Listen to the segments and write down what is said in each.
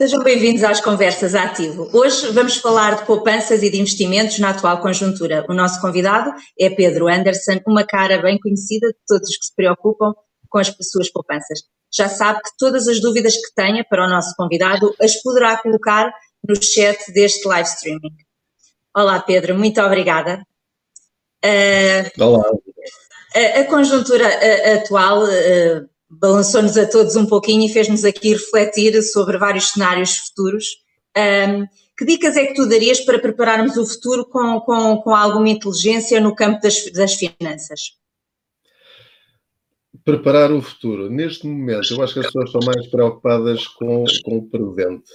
Sejam bem-vindos às Conversas Ativo. Hoje vamos falar de poupanças e de investimentos na atual conjuntura. O nosso convidado é Pedro Anderson, uma cara bem conhecida de todos os que se preocupam com as suas poupanças. Já sabe que todas as dúvidas que tenha para o nosso convidado as poderá colocar no chat deste live streaming. Olá, Pedro, muito obrigada. Uh, Olá. A, a conjuntura atual uh, balançou-nos a todos um pouquinho e fez-nos aqui refletir sobre vários cenários futuros. Um, que dicas é que tu darias para prepararmos o futuro com, com, com alguma inteligência no campo das, das finanças? Preparar o futuro. Neste momento, eu acho que as pessoas estão mais preocupadas com, com o presente.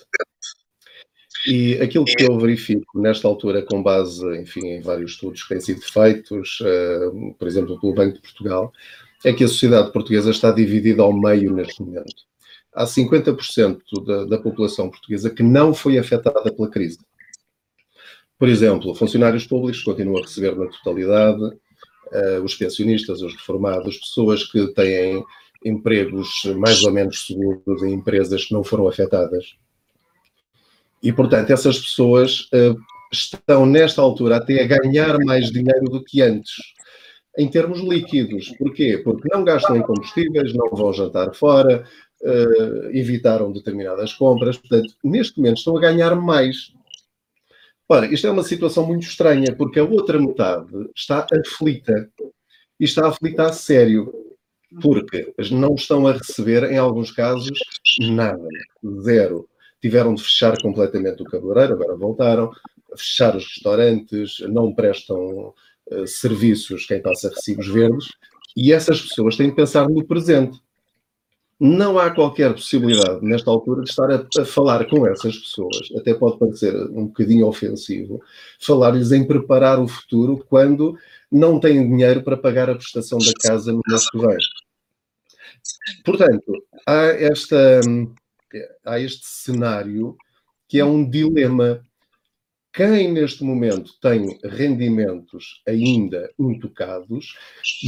E aquilo que eu verifico nesta altura, com base, enfim, em vários estudos que têm sido feitos, uh, por exemplo, pelo Banco de Portugal, é que a sociedade portuguesa está dividida ao meio neste momento. Há 50% da, da população portuguesa que não foi afetada pela crise. Por exemplo, funcionários públicos continuam a receber na totalidade, uh, os pensionistas, os reformados, pessoas que têm empregos mais ou menos seguros em empresas que não foram afetadas. E, portanto, essas pessoas uh, estão, nesta altura, até a ganhar mais dinheiro do que antes em termos líquidos. Porquê? Porque não gastam em combustíveis, não vão jantar fora, uh, evitaram determinadas compras. Portanto, neste momento estão a ganhar mais. Ora, isto é uma situação muito estranha, porque a outra metade está aflita. E está aflita a sério. Porque não estão a receber, em alguns casos, nada. Zero. Tiveram de fechar completamente o cabeleireiro, agora voltaram. Fechar os restaurantes, não prestam eh, serviços, quem passa recibos verdes, e essas pessoas têm de pensar no presente. Não há qualquer possibilidade, nesta altura, de estar a, a falar com essas pessoas, até pode parecer um bocadinho ofensivo, falar-lhes em preparar o futuro quando não têm dinheiro para pagar a prestação da casa no mês que vem. Portanto, há, esta, há este cenário que é um dilema quem neste momento tem rendimentos ainda intocados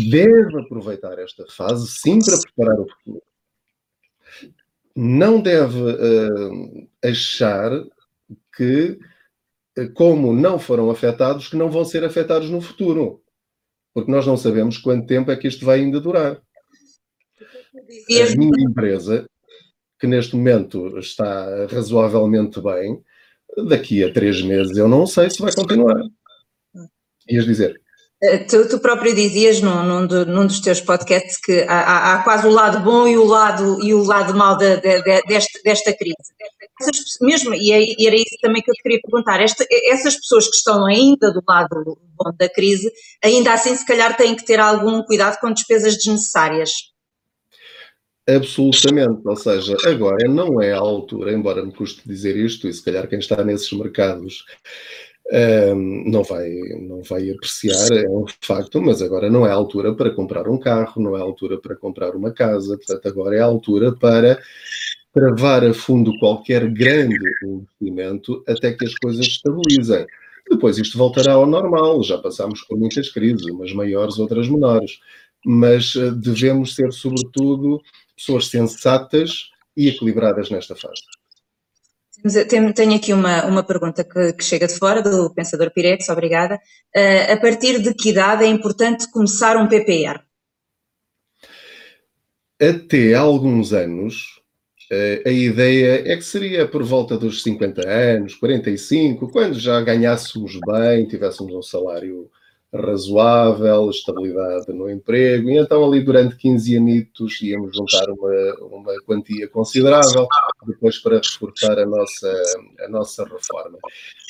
deve aproveitar esta fase sim para preparar o futuro. Não deve uh, achar que, eh, como não foram afetados, que não vão ser afetados no futuro. Porque nós não sabemos quanto tempo é que isto vai ainda durar. A minha empresa, que neste momento está razoavelmente bem, daqui a três meses eu não sei se vai continuar. Ias dizer? Eh, tu, tu, próprio dizias num, num, de, num, dos teus podcasts que há, há, quase o lado bom e o lado, e o lado mau de, de, desta, desta crise. Essas, mesmo, e, era isso também que eu te queria perguntar, esta, essas pessoas que estão ainda do lado bom da crise, ainda assim se calhar têm que ter algum cuidado com despesas desnecessárias. Absolutamente, ou seja, agora não é a altura, embora me custe dizer isto, e se calhar quem está nesses mercados um, não, vai, não vai apreciar, é um facto, mas agora não é a altura para comprar um carro, não é a altura para comprar uma casa, portanto, agora é a altura para travar a fundo qualquer grande investimento até que as coisas estabilizem. Depois isto voltará ao normal, já passámos por muitas crises, umas maiores, outras menores, mas eh, devemos ser, sobretudo, pessoas sensatas e equilibradas nesta fase. Tenho aqui uma, uma pergunta que, que, chega de fora, do Pensador Pirex, obrigada. Uh, a partir de que idade é importante começar um PPR? Até há alguns anos, uh, a ideia é que seria por volta dos 50 anos, 45, quando já ganhássemos bem, tivéssemos um salário razoável, estabilidade no emprego, e então ali durante 15 anitos íamos juntar uma, uma quantia considerável depois para reforçar a nossa, a nossa reforma.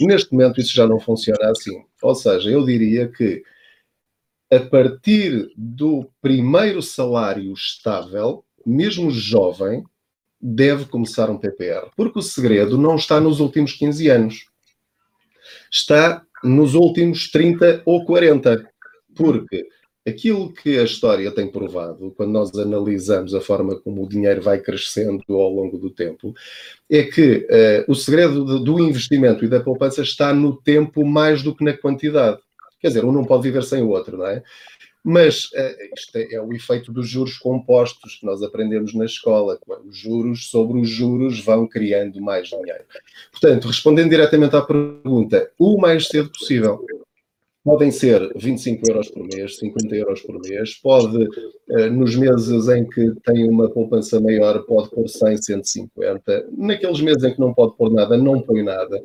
Neste momento isso já não funciona assim, ou seja, eu diria que a partir do primeiro salário estável, mesmo jovem, deve começar um PPR, porque o segredo não está nos últimos 15 anos. Está nos últimos 30 ou 40. Porque aquilo que a história tem provado, quando nós analisamos a forma como o dinheiro vai crescendo ao longo do tempo, é que uh, o segredo de, do investimento e da poupança está no tempo mais do que na quantidade. Quer dizer, um não pode viver sem o outro, não é? Mas uh, isto é, é, o efeito dos juros compostos que nós aprendemos na escola. Os juros sobre os juros vão criando mais dinheiro. Portanto, respondendo diretamente à pergunta, o mais cedo possível. Podem ser 25 euros por mês, 50 euros por mês, pode, eh, nos meses em que tem uma poupança maior, pode pôr 100, 150. Naqueles meses em que não pode pôr nada, não põe nada.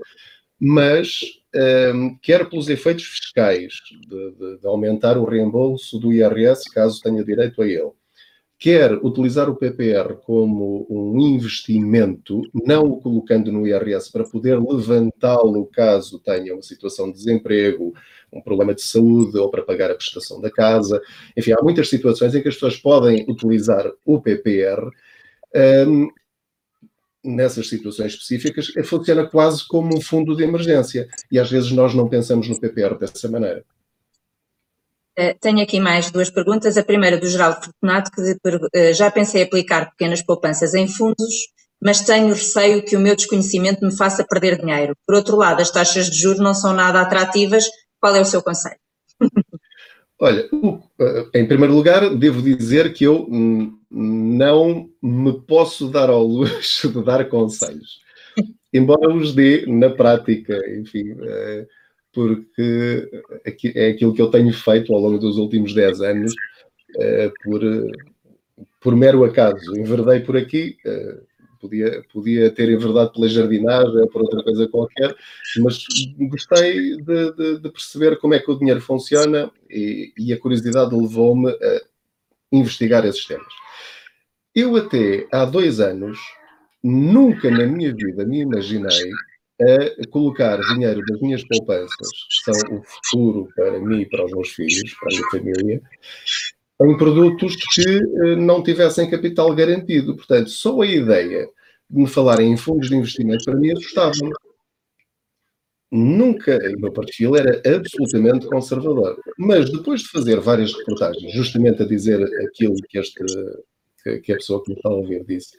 Mas, um, ehm, quer pelos efeitos fiscais, de, de, de aumentar o reembolso do IRS, caso tenha direito a ele, quer utilizar o PPR como um investimento, não o colocando no IRS para poder levantá-lo caso tenha uma situação de desemprego, um problema de saúde ou para pagar a prestação da casa. Enfim, há muitas situações em que as pessoas podem utilizar o PPR. Um, nessas situações específicas, funciona quase como um fundo de emergência. E às vezes nós não pensamos no PPR dessa maneira. Eh, tenho aqui mais duas perguntas. A primeira do Geraldo Fortunato, que eh, já pensei aplicar pequenas poupanças em fundos, mas tenho receio que o meu desconhecimento me faça perder dinheiro. Por outro lado, as taxas de juros não são nada atrativas. Qual é o seu conselho? Olha, eh, em primeiro lugar, devo dizer que eu não me posso dar ao luxo de dar conselhos, embora os dê na prática, enfim porque é aquilo que eu tenho feito ao longo dos últimos 10 anos, eh, por, por mero acaso. Enverdei por aqui, eh, podia, podia ter enverdado pela jardinagem ou por outra coisa qualquer, mas gostei de, de, de perceber como é que o dinheiro funciona e, e a curiosidade levou-me a investigar esses temas. Eu até há dois anos nunca na minha vida me imaginei a colocar dinheiro das minhas poupanças, que são o futuro para mim e para os meus filhos, para a minha família, em produtos que eh, não tivessem capital garantido. Portanto, só a ideia de me falarem em fundos de investimento para mim assustava-me. Nunca, o meu perfil era absolutamente conservador. Mas depois de fazer várias reportagens, justamente a dizer aquilo que, este, que a pessoa que me está a ouvir disse,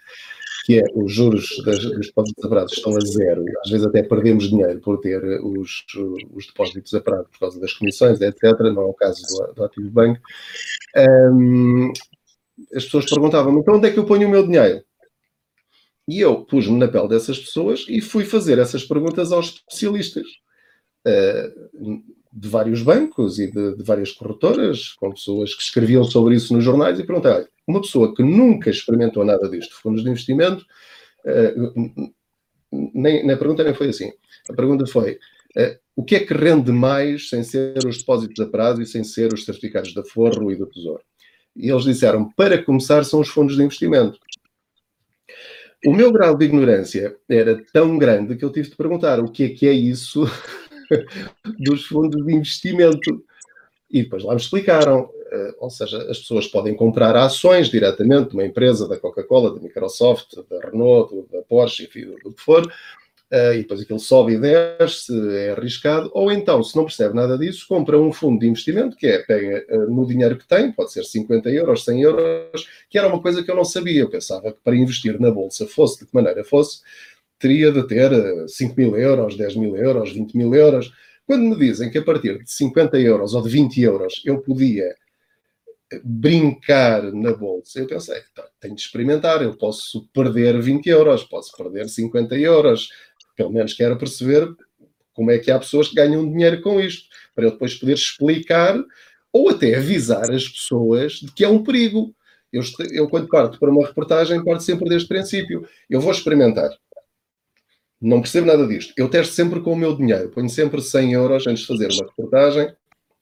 que é os juros das, dos depósitos a prazo estão a zero, às vezes até perdemos dinheiro por ter os, os depósitos a prazo por causa das comissões, etc. Não é o caso do, do ativo banco. Um, as pessoas perguntavam então onde é que eu ponho o meu dinheiro? E eu pus-me na pele dessas pessoas e fui fazer essas perguntas aos especialistas. Uh, de vários bancos e de, de, várias corretoras, com pessoas que escreviam sobre isso nos jornais e perguntei, uma pessoa que nunca experimentou nada disto, fundos de investimento, uh, nem, na pergunta nem foi assim. A pergunta foi, uh, o que é que rende mais sem ser os depósitos a prazo e sem ser os certificados da Forro e do Tesouro? E eles disseram, para começar, são os fundos de investimento. O meu grau de ignorância era tão grande que eu tive de perguntar o que é que é isso dos fundos de investimento. E depois lá me explicaram, uh, ou seja, as pessoas podem comprar ações diretamente de uma empresa, da Coca-Cola, da Microsoft, da Renault, da Porsche, enfim, do, que for, uh, e depois aquilo sobe e desce, é arriscado, ou então, se não percebe nada disso, compra um fundo de investimento, que é, pega uh, no dinheiro que tem, pode ser 50 euros, 100 euros, que era uma coisa que eu não sabia, eu pensava que para investir na Bolsa, fosse de que maneira fosse, teria de ter 5 eh, mil euros, 10 mil euros, 20 mil euros. Quando me dizem que a partir de 50 euros ou de 20 euros eu podia eh, brincar na bolsa, eu pensei, tá, tenho de experimentar, eu posso perder 20 euros, posso perder 50 euros, pelo menos quero perceber como é que há pessoas que ganham dinheiro com isto, para eu depois poder explicar ou até avisar as pessoas de que é um perigo. Eu, eu quando parto para uma reportagem, parto sempre deste princípio. Eu vou experimentar não percebo nada disto. Eu testo sempre com o meu dinheiro, ponho sempre 100 euros antes de fazer uma reportagem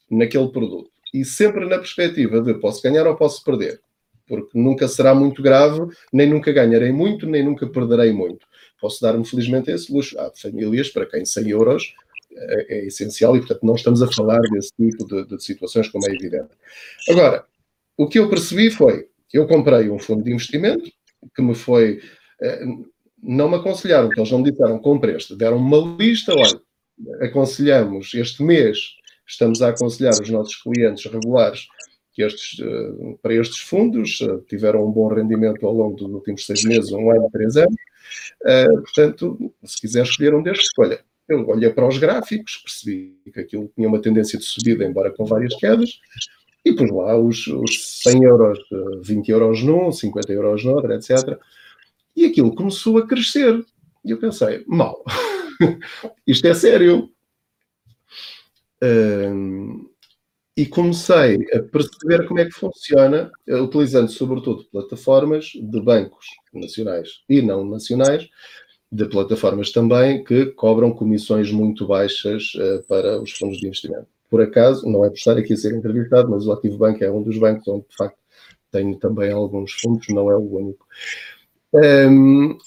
naquele produto. E sempre na perspectiva de posso ganhar ou posso perder. Porque nunca será muito grave, nem nunca ganharei muito, nem nunca perderei muito. Posso dar-me felizmente esse luxo. Há famílias para quem 100 euros é, é essencial e, portanto, não estamos a falar desse tipo de, de situações, como é evidente. Agora, o que eu percebi foi, eu comprei um fundo de investimento que me foi eh, não me aconselharam, porque eles não me disseram compre este, deram uma lista, olha, aconselhamos este mês, estamos a aconselhar os nossos clientes regulares que estes, eh, para estes fundos eh, tiveram um bom rendimento ao longo dos últimos seis meses, um ano, três anos. Eh, portanto, se quiser escolher um destes, escolha. eu olhei para os gráficos, percebi que aquilo tinha uma tendência de subida, embora com várias quedas, e pus lá os, os 100 euros, 20 euros num, 50 euros no outro, etc. E aquilo começou a crescer. E eu pensei, mal, isto é sério. Um, e comecei a perceber como é que funciona, utilizando sobretudo plataformas de bancos nacionais e não nacionais, de plataformas também que cobram comissões muito baixas uh, para os fundos de investimento. Por acaso, não é por estar aqui a ser entrevistado, mas o Ativo Banco é um dos bancos onde, de facto, tenho também alguns fundos, não é o único. Um,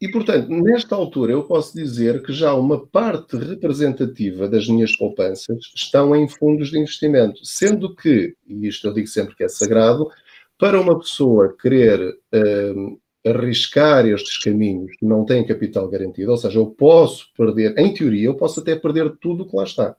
e, portanto, nesta altura eu posso dizer que já uma parte representativa das minhas poupanças estão em fundos de investimento, sendo que, e isto eu digo sempre que é sagrado, para uma pessoa querer arriscar estes caminhos que não têm capital garantido, ou seja, eu posso perder, em teoria, eu posso até perder tudo o que lá está.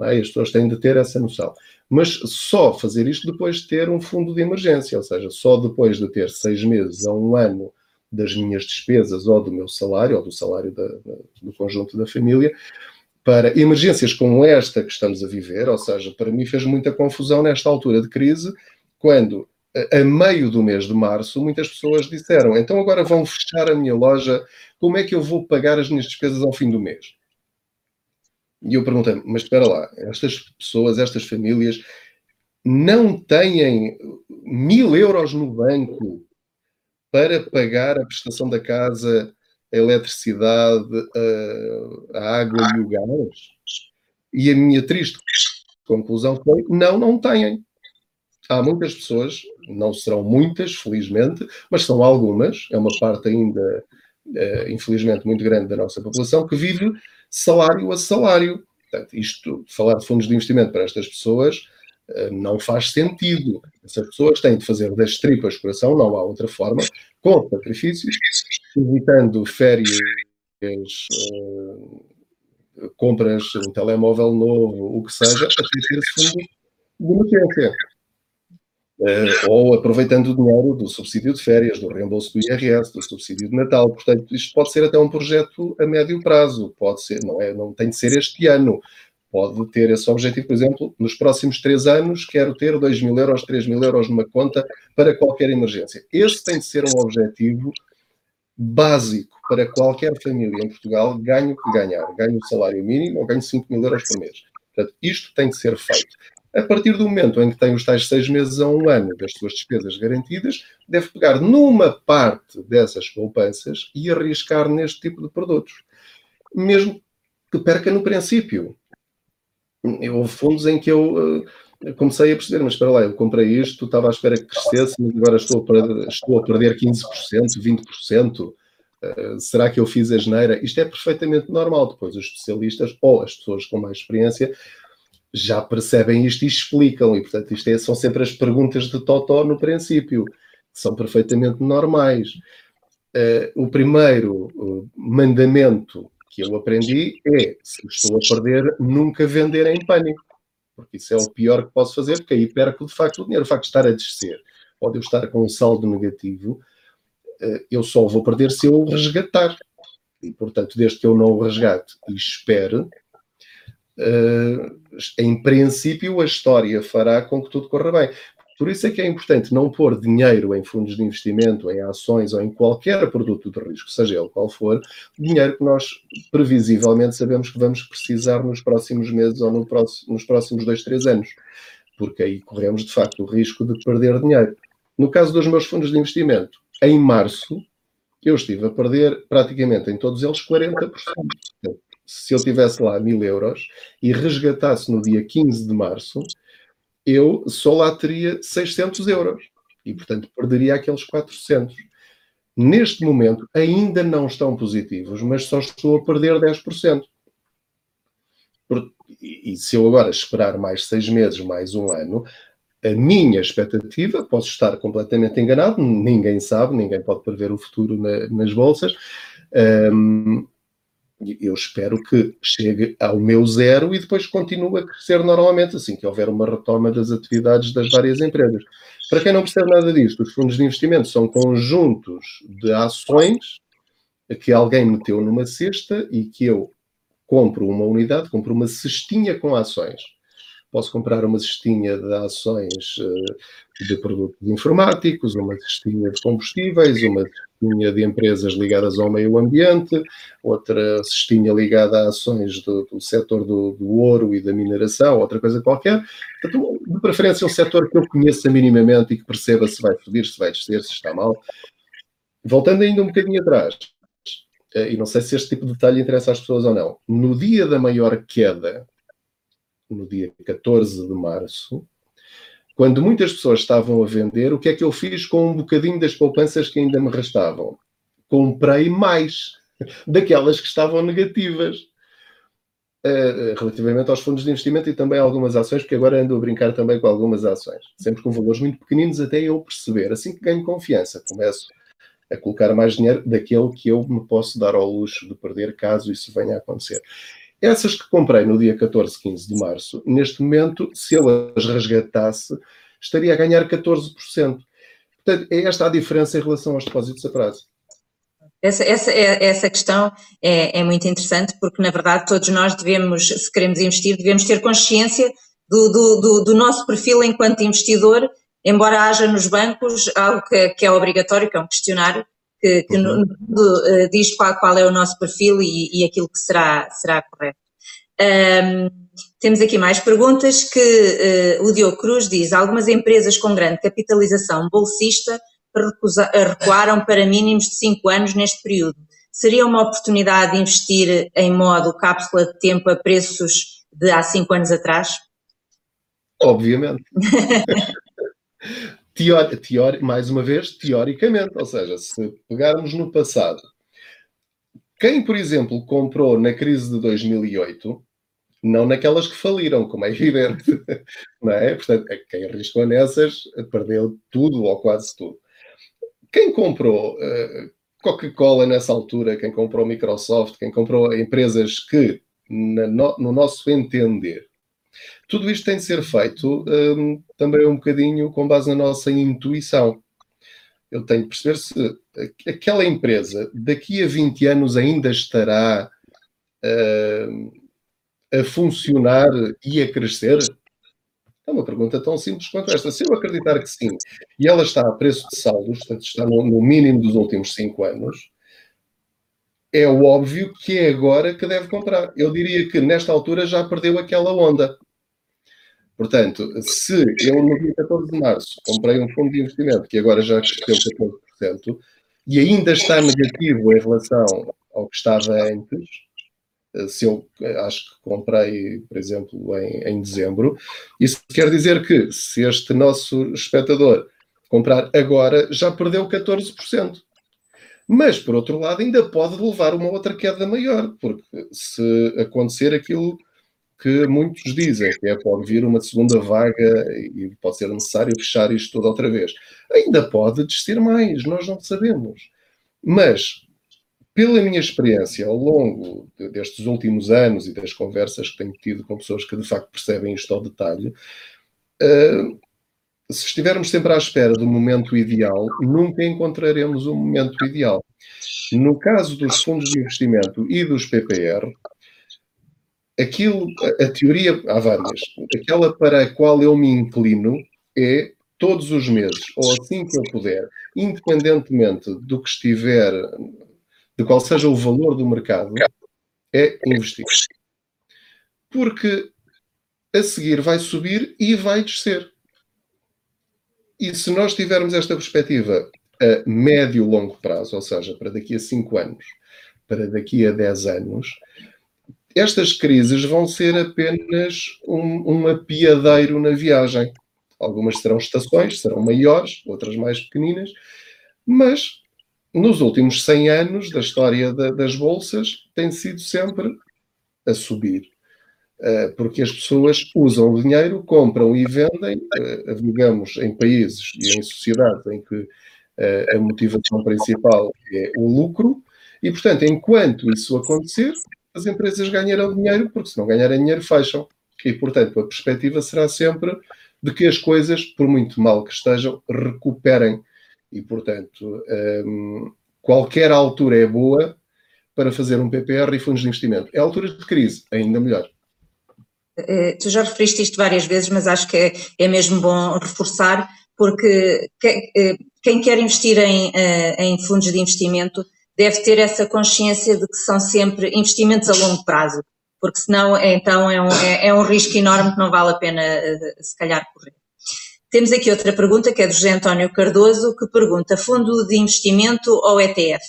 É? As pessoas têm de ter essa noção. Mas só fazer isto depois de ter um fundo de emergência, ou seja, só depois de ter seis meses a um ano das minhas despesas ou do meu salário, ou do salário da, do conjunto da família, para emergências como esta que estamos a viver, ou seja, para mim fez muita confusão nesta altura de crise, quando a meio do mês de março, muitas pessoas disseram: então agora vão fechar a minha loja, como é que eu vou pagar as minhas despesas ao fim do mês? E eu perguntei mas espera lá, estas pessoas, estas famílias, não têm mil euros no banco para pagar a prestação da casa, a eletricidade, a, a água e o gás? E a minha triste conclusão foi: não, não têm há muitas pessoas, não serão muitas, felizmente, mas são algumas, é uma parte ainda, uh, infelizmente, muito grande da nossa população, que vive salário a salário. Portanto, isto, falar de fundos de investimento para estas pessoas uh, não faz sentido. Essas pessoas têm de fazer das tripas coração, não há outra forma, com sacrifícios, evitando férias. Uh, compras um telemóvel novo, o que seja, para ter esse fundo de emergência. Uh, ou aproveitando o dinheiro do subsídio de férias, do reembolso do IRS, do subsídio de Natal. Portanto, isto pode ser até um projeto a médio prazo, pode ser, não, é, não tem de ser este ano. Pode ter esse objetivo, por exemplo, nos próximos três anos, quero ter 2 mil euros, 3 mil euros numa conta para qualquer emergência. Esse tem de ser um objetivo básico para qualquer família em Portugal, ganho que ganhar. Ganho o salário mínimo ou ganho 5 mil euros por mês. Portanto, isto tem de ser feito. A partir do momento em que tem os tais seis meses a um ano das suas despesas garantidas, deve pegar numa parte dessas poupanças e arriscar neste tipo de produtos. Mesmo que perca no princípio. Houve fundos em que eu uh, comecei a perceber, mas espera lá, eu comprei isto, estava à espera que crescesse, mas agora estou a perder, estou a perder 15%, 20%. Uh, será que eu fiz a geneira? Isto é perfeitamente normal. Depois os especialistas ou as pessoas com mais experiência já percebem isto e explicam. E, portanto, isto é, são sempre as perguntas de Totó no princípio, que são perfeitamente normais. Uh, o primeiro uh, mandamento que eu aprendi é: se estou a perder, nunca vender em pânico. Porque isso é o pior que posso fazer, porque aí perco de facto o dinheiro. O facto de estar a descer, ou de eu estar com um saldo negativo, uh, eu só vou perder se eu o resgatar. E, portanto, desde que eu não o resgate e espere, em princípio, a história fará com que tudo corra bem. Por isso é que é importante não pôr dinheiro em fundos de investimento, em ações ou em qualquer produto de risco, seja ele qual for, dinheiro que nós previsivelmente sabemos que vamos precisar nos próximos meses ou no próximo, nos próximos dois, três anos, porque aí corremos de facto o risco de perder dinheiro. No caso dos meus fundos de investimento, em março, eu estive a perder praticamente em todos eles 40% se eu tivesse lá mil euros e resgatasse no dia 15 de março, eu só lá teria 600 euros e, portanto, perderia aqueles 400. Neste momento, ainda não estão positivos, mas só estou a perder 10%. E se eu agora esperar mais seis meses, mais um ano, a minha expectativa, posso estar completamente enganado, ninguém sabe, ninguém pode prever o futuro na, nas bolsas, um, eu espero que chegue ao meu zero e depois continue a crescer normalmente, assim que houver uma retoma das atividades das várias empresas. Para quem não percebe nada disto, os fundos de investimento são conjuntos de ações que alguém meteu numa cesta e que eu compro uma unidade, compro uma cestinha com ações. Posso comprar uma cestinha de ações eh, de produtos informáticos, uma cestinha de combustíveis, uma cestinha de empresas ligadas ao meio ambiente, outra cestinha ligada a ações do, do setor do, do, ouro e da mineração, outra coisa qualquer. Portanto, de preferência, um setor que eu conheça minimamente e que perceba se vai subir, se vai descer, se está mal. Voltando ainda um bocadinho atrás, eh, e não sei se este tipo de detalhe interessa às pessoas ou não, no dia da maior queda no dia 14 de março, quando muitas pessoas estavam a vender, o que é que eu fiz com um bocadinho das poupanças que ainda me restavam? Comprei mais daquelas que estavam negativas. Uh, relativamente aos fundos de investimento e também algumas ações, porque agora ando a brincar também com algumas ações, sempre com valores muito pequeninos até eu perceber. Assim que ganho confiança, começo a colocar mais dinheiro daquele que eu me posso dar ao luxo de perder caso isso venha a acontecer. Essas que comprei no dia 14, 15 de março, neste momento, se eu as resgatasse, estaria a ganhar 14%. Portanto, é esta a diferença em relação aos depósitos a prazo. Essa, essa, é, essa questão é, é, muito interessante porque, na verdade, todos nós devemos, se queremos investir, devemos ter consciência do, do, do, do nosso perfil enquanto investidor, embora haja nos bancos algo que, que é obrigatório, que é um questionário, que, que no, no, uh, diz qual, qual, é o nosso perfil e, e aquilo que será, será correto. Um, temos aqui mais perguntas que uh, o Diogo Cruz diz, algumas empresas com grande capitalização bolsista recusa, recuaram para mínimos de 5 anos neste período. Seria uma oportunidade de investir em modo cápsula de tempo a preços de há 5 anos atrás? Obviamente. teori, teori, mais uma vez, teoricamente, ou seja, se pegarmos no passado, quem, por exemplo, comprou na crise de 2008, não naquelas que faliram, como é evidente, não é? Portanto, quem arriscou nessas perdeu tudo ou quase tudo. Quem comprou uh, Coca-Cola nessa altura, quem comprou Microsoft, quem comprou empresas que, no, no nosso entender, tudo isto tem de ser feito um, também um bocadinho com base na nossa intuição. Eu tenho de perceber se aquela empresa daqui a 20 anos ainda estará uh, a funcionar e a crescer? É uma pergunta tão simples quanto esta. Se eu acreditar que sim, e ela está a preço de saldos, portanto está no, no mínimo dos últimos 5 anos, é óbvio que é agora que deve comprar. Eu diria que nesta altura já perdeu aquela onda. Portanto, se eu no dia 14 de março comprei um fundo de investimento que agora já cresceu 14% e ainda está negativo em relação ao que estava antes, se eu acho que comprei, por exemplo, em, em dezembro, isso quer dizer que se este nosso espectador comprar agora, já perdeu 14%. Mas, por outro lado, ainda pode levar uma outra queda maior, porque se acontecer aquilo que muitos dizem, que é pode vir uma segunda vaga e pode ser necessário fechar isto tudo outra vez. Ainda pode descer mais, nós não sabemos. Mas, pela minha experiência ao longo destes últimos anos e das conversas que tenho tido com pessoas que de facto percebem isto ao detalhe, uh, se estivermos sempre à espera do momento ideal, nunca encontraremos o um momento ideal. No caso dos fundos de investimento e dos PPR, aquilo, a, a teoria, há várias. Aquela para a qual eu me inclino é todos os meses, ou assim que eu puder, independentemente do que estiver, de qual seja o valor do mercado, é investir. Porque a seguir vai subir e vai descer. E se nós tivermos esta perspectiva a médio longo prazo, ou seja, para daqui a 5 anos, para daqui a 10 anos, estas crises vão ser apenas um, um apiadeiro na viagem. Algumas serão estações, serão maiores, outras mais pequeninas, mas nos últimos 100 anos da história da, das bolsas tem sido sempre a subir. Uh, porque as pessoas usam o dinheiro, compram e vendem, digamos, em países e em sociedades em que uh, a motivação principal é o lucro, e, portanto, enquanto isso acontecer, as empresas ganharão dinheiro, porque se não ganharem dinheiro, fecham. E, portanto, a perspectiva será sempre de que as coisas, por muito mal que estejam, recuperem. E, portanto, um, qualquer altura é boa para fazer um PPR e fundos de investimento. É altura de crise, ainda melhor. Uh, tu já referiste isto várias vezes, mas acho que é, é mesmo bom reforçar, porque que, uh, quem quer investir em, uh, em fundos de investimento deve ter essa consciência de que são sempre investimentos a longo prazo, porque senão então é um, é, é um risco enorme que não vale a pena se calhar correr. Temos aqui outra pergunta que é do José António Cardoso, que pergunta: fundo de investimento ou ETF?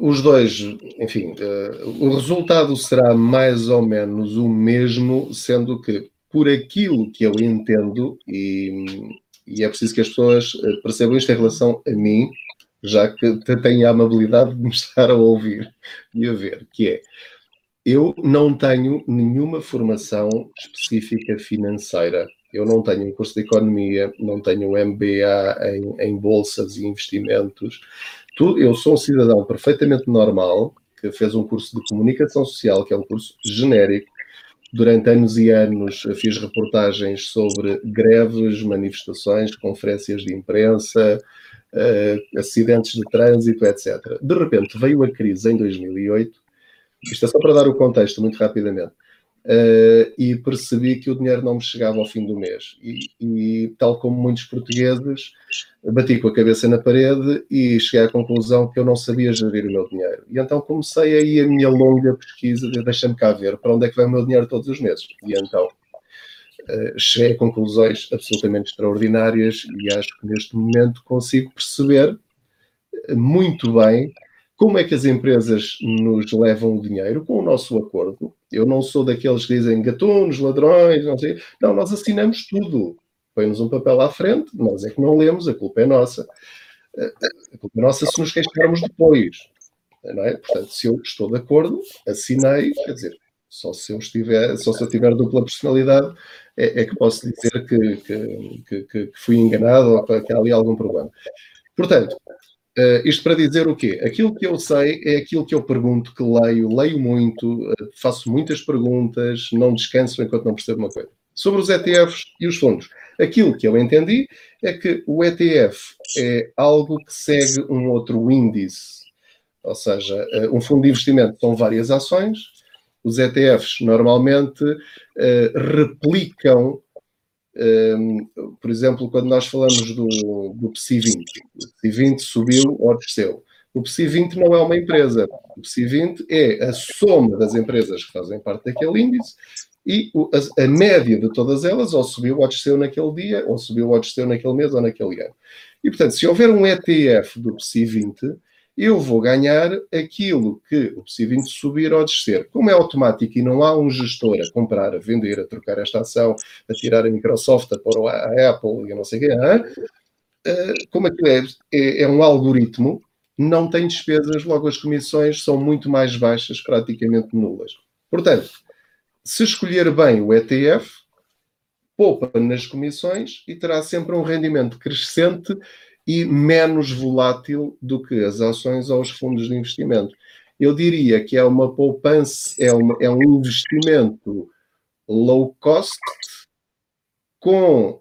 Os dois, enfim, o resultado será mais ou menos o mesmo, sendo que por aquilo que eu entendo, e, e é preciso que as pessoas eh, percebam isto em relação a mim, já que tenho a amabilidade de me estar a ouvir e a ver, que é, eu não tenho nenhuma formação específica financeira. Eu não tenho um curso de economia, não tenho um MBA em, em bolsas e investimentos. Eu sou um cidadão perfeitamente normal, que fez um curso de comunicação social, que é um curso genérico, Durante anos e anos fiz reportagens sobre greves, manifestações, conferências de imprensa, uh, acidentes de trânsito, etc. De repente veio a crise em 2008, isto é só para dar o contexto muito rapidamente, uh, e percebi que o dinheiro não me chegava ao fim do mês. E, e, tal como muitos portugueses, bati com a cabeça na parede e cheguei à conclusão que eu não sabia gerir o meu dinheiro. E então comecei aí a minha longa pesquisa de deixa-me cá ver para onde é que vai o meu dinheiro todos os meses. E então uh, cheguei a conclusões absolutamente extraordinárias e acho que neste momento consigo perceber muito bem como é que as empresas nos levam o dinheiro com o nosso acordo. Eu não sou daqueles que dizem gatunos, ladrões, não sei. Não, nós assinamos tudo. Põe-nos um papel à frente, nós é que não lemos, a culpa é nossa. A culpa é nossa se nos queixarmos depois. Não é? Portanto, se eu estou de acordo, assinei, quer dizer, só se eu estiver, só se eu tiver dupla personalidade é, é que posso dizer que, que, que, que, fui enganado ou que há ali algum problema. Portanto, Uh, isto para dizer o quê? Aquilo que eu sei é aquilo que eu pergunto, que leio, leio muito, uh, faço muitas perguntas, não descanso enquanto não percebo uma coisa. Sobre os ETFs e os fundos. Aquilo que eu entendi é que o ETF é algo que segue um outro índice, ou seja, uh, um fundo de investimento são várias ações, os ETFs normalmente replicam por exemplo, quando nós falamos do, do PSI 20, o PSI 20 subiu ou desceu. O PSI 20 não é uma empresa. O PSI 20 é a soma das empresas que fazem parte daquele índice e a, média de todas elas ou subiu ou desceu naquele dia, ou subiu ou desceu naquele mês ou naquele ano. E, portanto, se houver um ETF do PSI 20, eu vou ganhar aquilo que o PSI20 subir ou descer. Como é automático e não há um gestor a comprar, a vender, a trocar esta ação, a tirar a Microsoft, a pôr a Apple e não sei o quê, ah, como é que é? é? É um algoritmo, não tem despesas, logo as comissões são muito mais baixas, praticamente nulas. Portanto, se escolher bem o ETF, poupa nas comissões e terá sempre um rendimento crescente e menos volátil do que as ações ou os fundos de investimento. Eu diria que é uma poupança, é, uma, é um investimento low cost com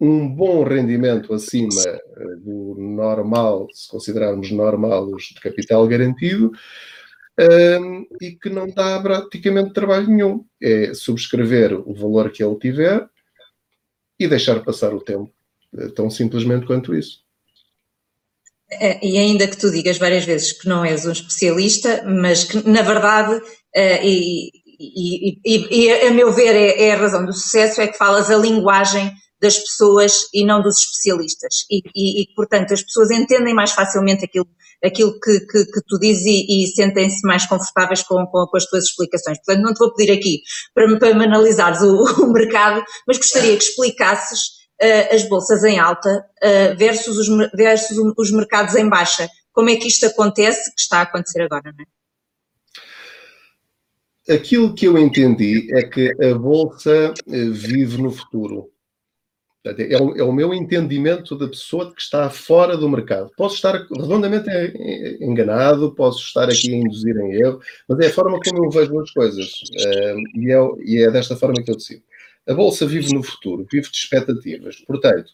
um bom rendimento acima eh, do normal, se considerarmos normal os de capital garantido, um, ehm, e que não dá praticamente trabalho nenhum. É subscrever o valor que ele tiver e deixar passar o tempo. É tão simplesmente quanto isso. É, e ainda que tu digas várias vezes que não és um especialista, mas que na verdade, é, e, e, e, e a meu ver é, é, a razão do sucesso, é que falas a linguagem das pessoas e não dos especialistas. E, portanto, as pessoas entendem mais facilmente aquilo, aquilo que, que, que tu dizes e, sentem-se mais confortáveis com, com, com, as tuas explicações. Portanto, não te vou pedir aqui para, para me analisares o, o mercado, mas gostaria que explicasses as bolsas em alta uh, versus, os, versus os mercados em baixa. Como é que isto acontece, que está a acontecer agora, não é? Aquilo que eu entendi é que a bolsa eh, vive no futuro. É o, é o, meu entendimento da pessoa que está fora do mercado. Posso estar redondamente enganado, posso estar aqui a induzir em erro, mas é a forma como eu vejo as coisas. é, e é desta forma que eu decido. A bolsa vive no futuro, vive de expectativas. Portanto,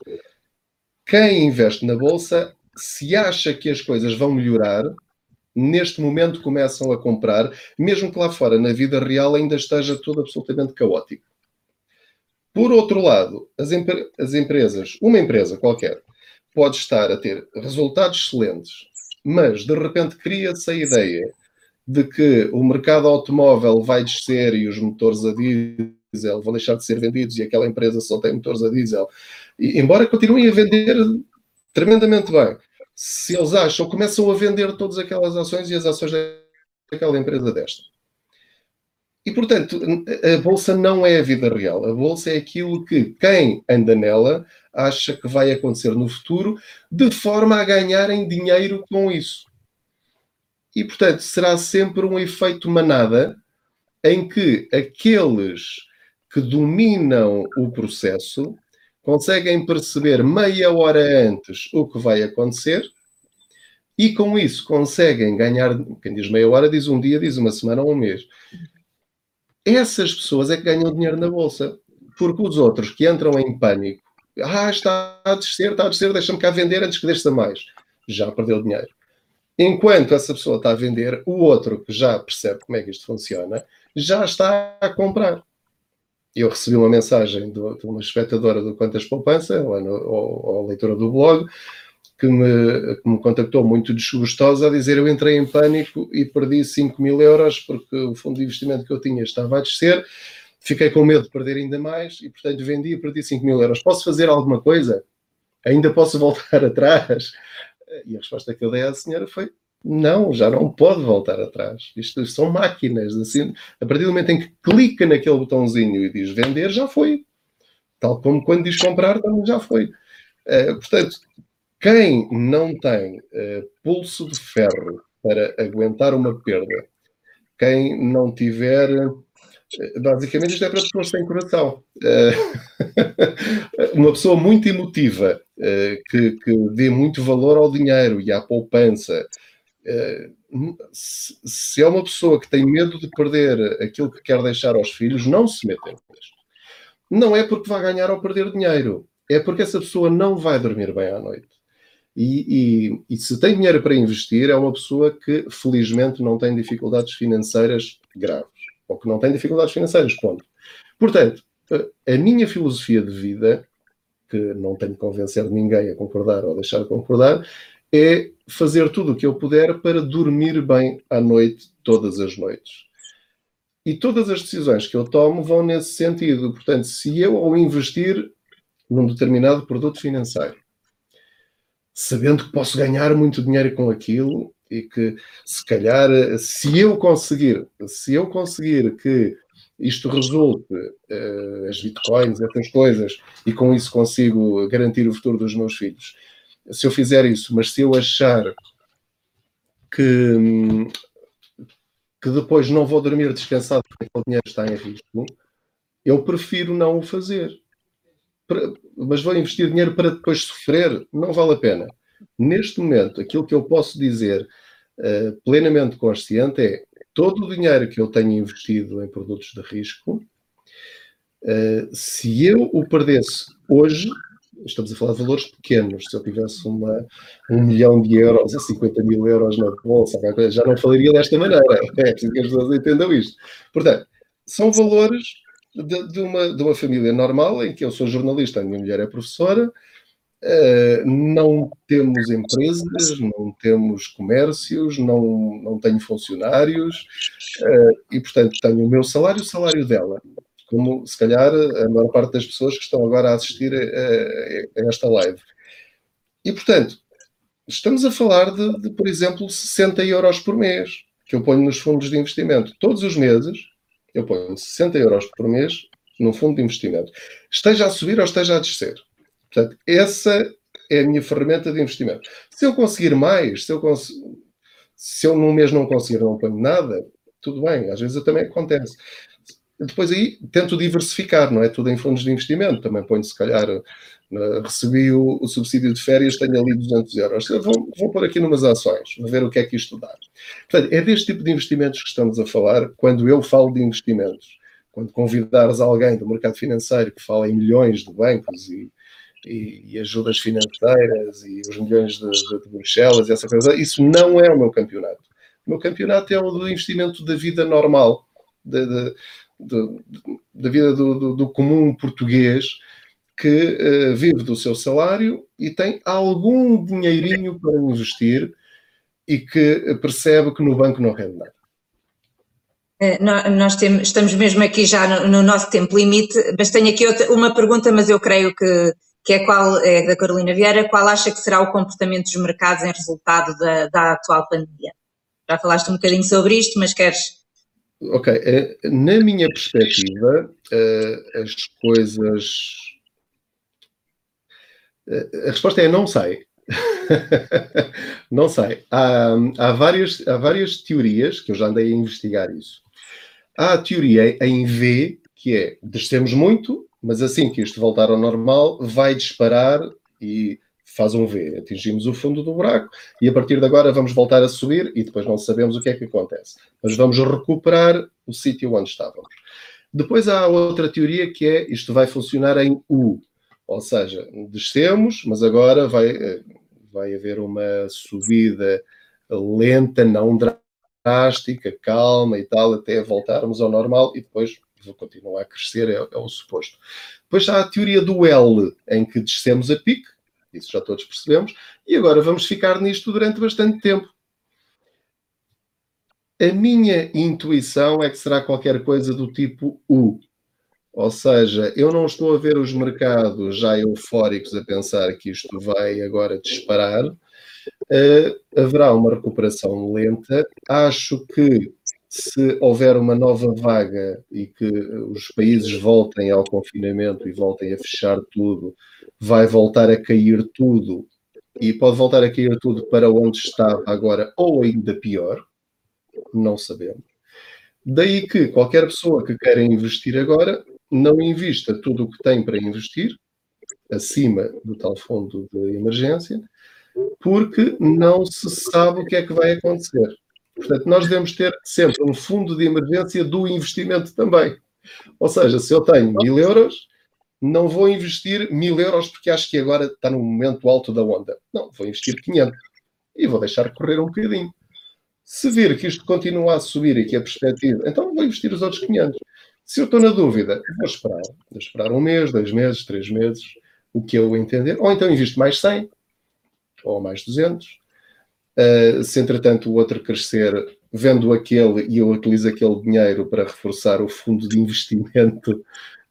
quem investe na bolsa se acha que as coisas vão melhorar, neste momento começam a comprar, mesmo que lá fora, na vida real, ainda esteja tudo absolutamente caótico. Por outro lado, as, empre as empresas, uma empresa qualquer, pode estar a ter resultados excelentes, mas de repente cria-se a ideia de que o mercado automóvel vai descer e os motores a diesel vão deixar de ser vendidos e aquela empresa só tem motores a diesel, e, embora continuem a vender tremendamente bem, se eles acham, começam a vender todas aquelas ações e as ações daquela empresa desta. E, portanto, a bolsa não é a vida real. A bolsa é aquilo que quem anda nela acha que vai acontecer no futuro, de forma a ganharem dinheiro com isso. E, portanto, será sempre um efeito manada em que aqueles que dominam o processo conseguem perceber meia hora antes o que vai acontecer e com isso conseguem ganhar. Quem diz meia hora diz um dia, diz uma semana ou um mês. Essas pessoas é que ganham dinheiro na bolsa, porque os outros que entram em pânico, ah, está a descer, está a descer, deixa-me cá vender antes que desça mais, já perdeu dinheiro. Enquanto essa pessoa está a vender, o outro que já percebe como é que isto funciona, já está a comprar eu recebi uma mensagem de uma espectadora do Quantas Poupança, lá no, ou, ou leitora do blog, que me, que me contactou muito desgostosa a dizer eu entrei em pânico e perdi 5 mil euros porque o fundo de investimento que eu tinha estava a descer, fiquei com medo de perder ainda mais e, portanto, vendi e perdi 5 mil euros. Posso fazer alguma coisa? Ainda posso voltar atrás? E a resposta que eu dei à senhora foi não, já não pode voltar atrás. Isto são máquinas. Assim, a partir do momento em que clica naquele botãozinho e diz vender, já foi. Tal como quando diz comprar, também já foi. Uh, portanto, quem não tem uh, pulso de ferro para aguentar uma perda, quem não tiver. Uh, basicamente, isto é para pessoas sem coração. uma pessoa muito emotiva, que, que dê muito valor ao dinheiro e à poupança, eh, se é uma pessoa que tem medo de perder aquilo que quer deixar aos filhos, não se meta em Não é porque vai ganhar ou perder dinheiro, é porque essa pessoa não vai dormir bem à noite. E, e, e, se tem dinheiro para investir, é uma pessoa que felizmente não tem dificuldades financeiras graves, ou que não tem dificuldades financeiras, ponto. Portanto, a minha filosofia de vida, que não tenho que convencer ninguém a concordar ou deixar de concordar, é fazer tudo o que eu puder para dormir bem à noite, todas as noites. E todas as decisões que eu tomo vão nesse sentido. Portanto, se eu ao investir num determinado produto financeiro, sabendo que posso ganhar muito dinheiro com aquilo e que se calhar se eu conseguir, se eu conseguir que isto resulte uh, as bitcoins, essas coisas, e com isso consigo garantir o futuro dos meus filhos se eu fizer isso, mas se eu achar que, que depois não vou dormir descansado porque o dinheiro está em risco, eu prefiro não o fazer. Mas vou investir dinheiro para depois sofrer? Não vale a pena. Neste momento, aquilo que eu posso dizer uh, plenamente consciente é todo o dinheiro que eu tenho investido em produtos de risco, uh, se eu o perdesse hoje, estamos a falar de valores pequenos. Se eu tivesse uma, um milhão de euros a 50 mil euros na bolsa, já não falaria desta maneira. É preciso que as pessoas entendam isto. Portanto, são valores de, de, uma, de uma família normal, em que eu sou jornalista, a minha mulher é professora, uh, não temos empresas, não temos comércios, não, não tenho funcionários, uh, e portanto tenho o meu salário e o salário dela como se calhar a maior parte das pessoas que estão agora a assistir a, a esta live. E portanto, estamos a falar de, de, por exemplo, 60 euros por mês que eu ponho nos fundos de investimento. Todos os meses eu ponho 60 euros por mês num fundo de investimento. Esteja a subir ou esteja a descer. Portanto, essa é a minha ferramenta de investimento. Se eu conseguir mais, se eu, cons... se eu num mês não conseguir, não ponho nada, tudo bem, às vezes também acontece. Depois aí tento diversificar, não é tudo em fundos de investimento. Também ponho, se calhar, recebi o, o, subsídio de férias, tenho ali 200 euros. Vou, vou pôr aqui numas ações, vou ver o que é que isto dá. Portanto, é deste tipo de investimentos que estamos a falar quando eu falo de investimentos. Quando convidares alguém do mercado financeiro que fala em milhões de bancos e, e, e, ajudas financeiras e os milhões de, de, de Bruxelas e essa coisa. Isso não é o meu campeonato. O meu campeonato é o do investimento da vida normal, da, da vida do, do, do, comum português que uh, vive do seu salário e tem algum dinheirinho para investir e que percebe que no banco não rende nada. Eh, nós temos, estamos mesmo aqui já no, no, nosso tempo limite, mas tenho aqui outra, uma pergunta, mas eu creio que, que é, qual, é da Carolina Vieira, qual acha que será o comportamento dos mercados em resultado da, da atual pandemia? Já falaste um bocadinho sobre isto, mas queres... Ok, eh, na minha perspectiva, eh, as coisas... A resposta é não sei. não sei. Há, há, várias, há várias teorias que eu já andei a investigar isso. Há a teoria em V, que é descemos muito, mas assim que isto voltar ao normal, vai disparar e faz um V. Atingimos o fundo do buraco e a partir de agora vamos voltar a subir e depois não sabemos o que é que acontece. Mas vamos recuperar o sítio onde estávamos. Depois há outra teoria que é isto vai funcionar em U, ou seja, descemos, mas agora vai, eh, vai haver uma subida lenta, não drástica, calma e tal, até voltarmos ao normal e depois continuar a crescer, é, é o suposto. Depois há a teoria do L, em que descemos a pique, isso já todos percebemos, e agora vamos ficar nisto durante bastante tempo. A minha intuição é que será qualquer coisa do tipo U. Ou seja, eu não estou a ver os mercados já eufóricos a pensar que isto vai agora disparar. Uh, haverá uma recuperação lenta. Acho que se houver uma nova vaga e que os países voltem ao confinamento e voltem a fechar tudo, vai voltar a cair tudo e pode voltar a cair tudo para onde estava agora ou ainda pior, não sabemos. Daí que qualquer pessoa que queira investir agora não invista tudo o que tem para investir acima do tal fundo de emergência, porque não se sabe o que é que vai acontecer. Portanto, nós devemos ter sempre um fundo de emergência do investimento também. Ou seja, se eu tenho mil euros, não vou investir mil euros porque acho que agora está no momento alto da onda. Não, vou investir 500 e vou deixar correr um bocadinho. Se vir que isto continua a subir e que a perspectiva, então vou investir os outros 500. Se eu estou na dúvida, vou esperar. Vou esperar um mês, dois meses, três meses, o que eu entender. Ou então invisto mais 100, ou mais 200. Uh, se entretanto o outro crescer, vendo aquele e eu utilizo aquele dinheiro para reforçar o fundo de investimento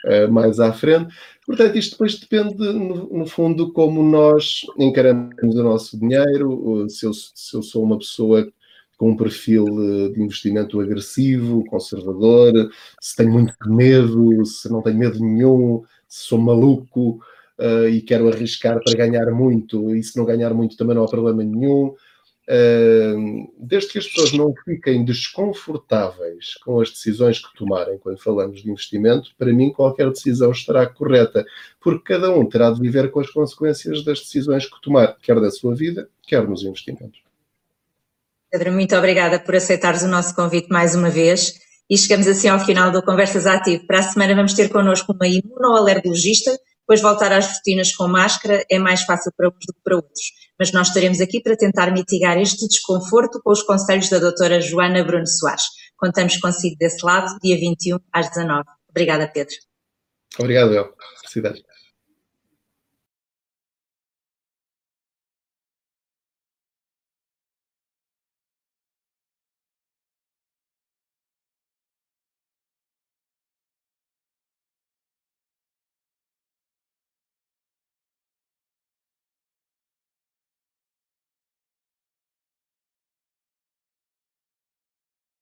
uh, mais à frente. Portanto, isto depois depende, no, no, fundo, como nós encaramos o nosso dinheiro. Se eu, se eu sou uma pessoa com um perfil de investimento agressivo, conservador, se tenho muito medo, se não tenho medo nenhum, se sou maluco uh, e quero arriscar para ganhar muito, e se não ganhar muito também não há problema nenhum desde que as pessoas não fiquem desconfortáveis com as decisões que tomarem quando falamos de investimento, para mim qualquer decisão estará correta, porque cada um terá de viver com as consequências das decisões que tomar, quer da sua vida, quer nos investimentos. Pedro, muito obrigada por aceitares o nosso convite mais uma vez e chegamos assim ao final do Conversas Ativo. Para a semana vamos ter connosco uma imunoalergologista depois voltar às rotinas com máscara é mais fácil para uns do que para outros. Mas nós estaremos aqui para tentar mitigar este desconforto com os conselhos da doutora Joana Bruno Soares. Contamos consigo desse lado, dia 21 às 19. Obrigada, Pedro. Obrigado, El. Felicidades.